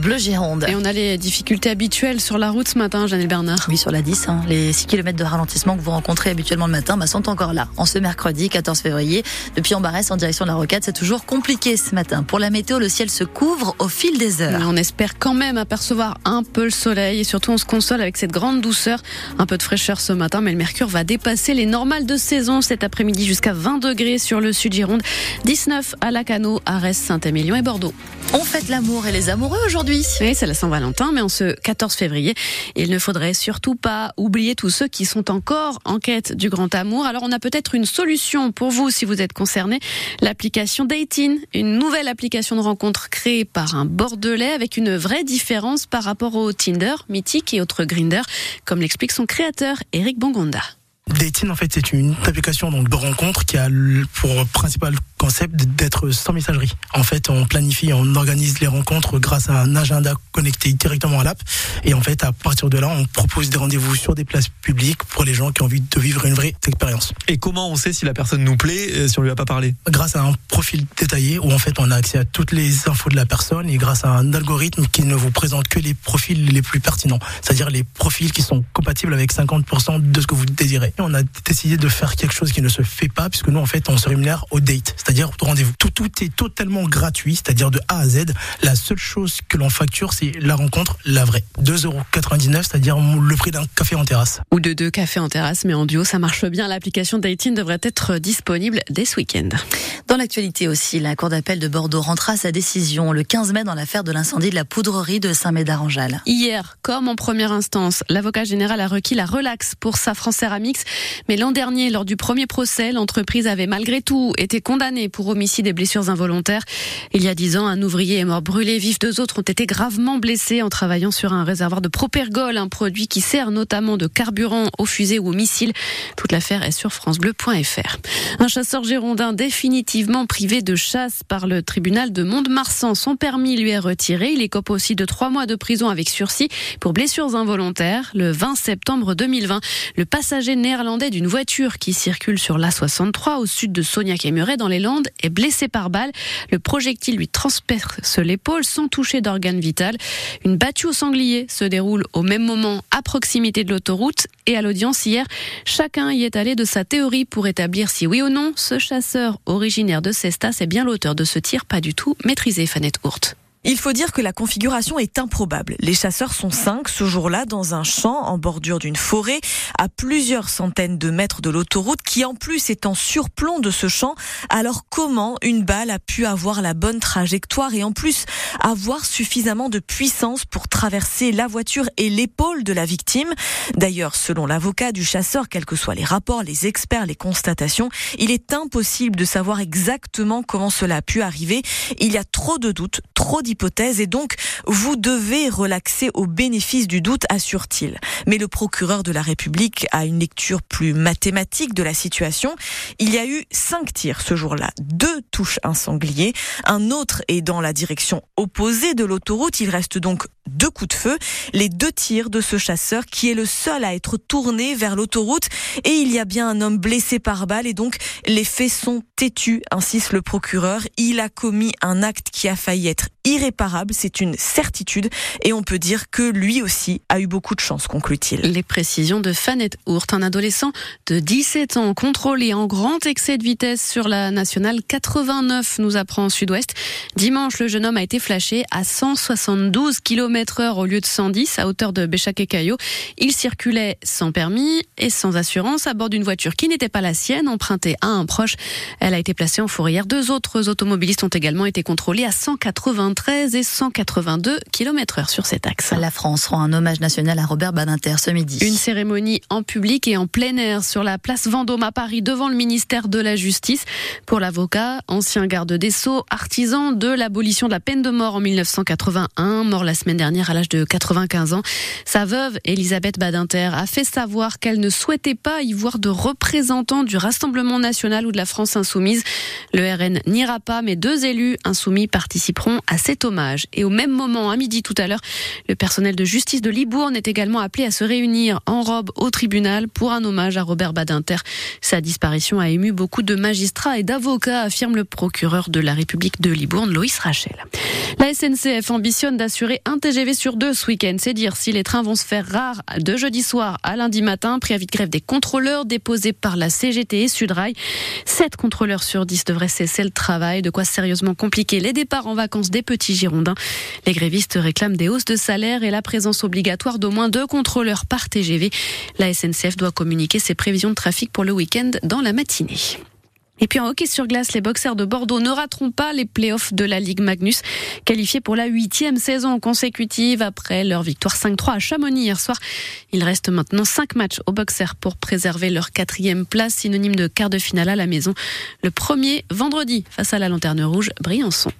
Bleu Gironde. Et on a les difficultés habituelles sur la route ce matin, Janelle Bernard. Oui, sur la 10, hein, les 6 km de ralentissement que vous rencontrez habituellement le matin bah, sont encore là. En ce mercredi 14 février, depuis Ambarès en direction de la Rocade, c'est toujours compliqué ce matin. Pour la météo, le ciel se couvre au fil des heures. Mais on espère quand même apercevoir un peu le soleil et surtout on se console avec cette grande douceur. Un peu de fraîcheur ce matin, mais le mercure va dépasser les normales de saison cet après-midi jusqu'à 20 degrés sur le sud Gironde, 19 à Lacano, Arès, Saint-Émilion et Bordeaux. On fête l'amour et les amoureux aujourd'hui. Oui, c'est la Saint-Valentin, mais en ce 14 février, il ne faudrait surtout pas oublier tous ceux qui sont encore en quête du grand amour. Alors on a peut-être une solution pour vous si vous êtes concerné. L'application Dating, une nouvelle application de rencontre créée par un Bordelais avec une vraie différence par rapport au Tinder, Mythique et autres Grinder, comme l'explique son créateur Eric Bongonda. Dating, en fait, c'est une application donc, de rencontre qui a pour principal concept d'être sans messagerie. En fait, on planifie, on organise les rencontres grâce à un agenda connecté directement à l'app. Et en fait, à partir de là, on propose des rendez-vous sur des places publiques pour les gens qui ont envie de vivre une vraie expérience. Et comment on sait si la personne nous plaît euh, si on lui a pas parlé? Grâce à un profil détaillé où en fait on a accès à toutes les infos de la personne et grâce à un algorithme qui ne vous présente que les profils les plus pertinents, c'est-à-dire les profils qui sont compatibles avec 50% de ce que vous désirez on a décidé de faire quelque chose qui ne se fait pas, puisque nous, en fait, on se rémunère au date, c'est-à-dire au rendez-vous. Tout, tout est totalement gratuit, c'est-à-dire de A à Z. La seule chose que l'on facture, c'est la rencontre, la vraie. 2,99€, c'est-à-dire le prix d'un café en terrasse. Ou de deux cafés en terrasse, mais en duo, ça marche bien. L'application Dating devrait être disponible dès ce week-end. Dans l'actualité aussi, la Cour d'appel de Bordeaux rentrera sa décision le 15 mai dans l'affaire de l'incendie de la poudrerie de Saint-Médard-en-Jalles. Hier, comme en première instance, l'avocat général a requis la relaxe pour Safran Ceramics. Mais l'an dernier, lors du premier procès, l'entreprise avait malgré tout été condamnée pour homicide et blessures involontaires. Il y a dix ans, un ouvrier est mort brûlé vif. Deux autres ont été gravement blessés en travaillant sur un réservoir de propergol, un produit qui sert notamment de carburant aux fusées ou aux missiles. Toute l'affaire est sur francebleu.fr. Un chasseur girondin définitivement privé de chasse par le tribunal de Mont-de-Marsan. Son permis lui est retiré. Il écope aussi de trois mois de prison avec sursis pour blessures involontaires. Le 20 septembre 2020, le passager néerlandais d'une voiture qui circule sur l'A63 au sud de Sognac-et-Muret dans les Est blessé par balle. Le projectile lui transperce l'épaule sans toucher d'organe vital. Une battue au sanglier se déroule au même moment à proximité de l'autoroute et à l'audience hier, chacun y est allé de sa théorie pour établir si oui ou non ce chasseur originaire de Cestas est bien l'auteur de ce tir pas du tout maîtrisé, Fanette Hourt. Il faut dire que la configuration est improbable. Les chasseurs sont cinq ce jour-là dans un champ en bordure d'une forêt à plusieurs centaines de mètres de l'autoroute qui en plus est en surplomb de ce champ. Alors comment une balle a pu avoir la bonne trajectoire et en plus avoir suffisamment de puissance pour traverser la voiture et l'épaule de la victime? D'ailleurs, selon l'avocat du chasseur, quels que soient les rapports, les experts, les constatations, il est impossible de savoir exactement comment cela a pu arriver. Il y a trop de doutes, trop d'hypothèses et donc vous devez relaxer au bénéfice du doute, assure-t-il. Mais le procureur de la République a une lecture plus mathématique de la situation. Il y a eu cinq tirs ce jour-là. Deux touchent un sanglier. Un autre est dans la direction opposée de l'autoroute. Il reste donc deux coups de feu. Les deux tirs de ce chasseur qui est le seul à être tourné vers l'autoroute. Et il y a bien un homme blessé par balle et donc les faits sont têtus, insiste le procureur. Il a commis un acte qui a failli être irréparable, c'est une certitude, et on peut dire que lui aussi a eu beaucoup de chance, conclut-il. Les précisions de Fanette Hourt, un adolescent de 17 ans, contrôlé en grand excès de vitesse sur la nationale 89, nous apprend Sud-Ouest. Dimanche, le jeune homme a été flashé à 172 km heure au lieu de 110 à hauteur de Béchac et Caillot. Il circulait sans permis et sans assurance à bord d'une voiture qui n'était pas la sienne, empruntée à un proche. Elle a été placée en fourrière. Deux autres automobilistes ont également été contrôlés à 180 113 et 182 km heure sur cet axe. La France rend un hommage national à Robert Badinter ce midi. Une cérémonie en public et en plein air sur la place Vendôme à Paris devant le ministère de la Justice. Pour l'avocat, ancien garde des Sceaux, artisan de l'abolition de la peine de mort en 1981, mort la semaine dernière à l'âge de 95 ans. Sa veuve, Elisabeth Badinter, a fait savoir qu'elle ne souhaitait pas y voir de représentants du Rassemblement national ou de la France insoumise. Le RN n'ira pas, mais deux élus insoumis participeront à cet hommage. Et au même moment, à midi tout à l'heure, le personnel de justice de Libourne est également appelé à se réunir en robe au tribunal pour un hommage à Robert Badinter. Sa disparition a ému beaucoup de magistrats et d'avocats, affirme le procureur de la République de Libourne, Loïs Rachel. La SNCF ambitionne d'assurer un TGV sur deux ce week-end. C'est dire si les trains vont se faire rares de jeudi soir à lundi matin. Préavis de grève des contrôleurs déposés par la CGT et Sudrail. Sept contrôleurs sur dix devraient cesser le travail. De quoi sérieusement compliquer les départs en vacances des petits Les grévistes réclament des hausses de salaire et la présence obligatoire d'au moins deux contrôleurs par TGV. La SNCF doit communiquer ses prévisions de trafic pour le week-end dans la matinée. Et puis en hockey sur glace, les boxeurs de Bordeaux ne rateront pas les playoffs de la Ligue Magnus, qualifiés pour la huitième saison consécutive après leur victoire 5-3 à Chamonix hier soir. Il reste maintenant cinq matchs aux boxers pour préserver leur quatrième place, synonyme de quart de finale à la maison. Le premier vendredi face à la Lanterne Rouge, Briançon.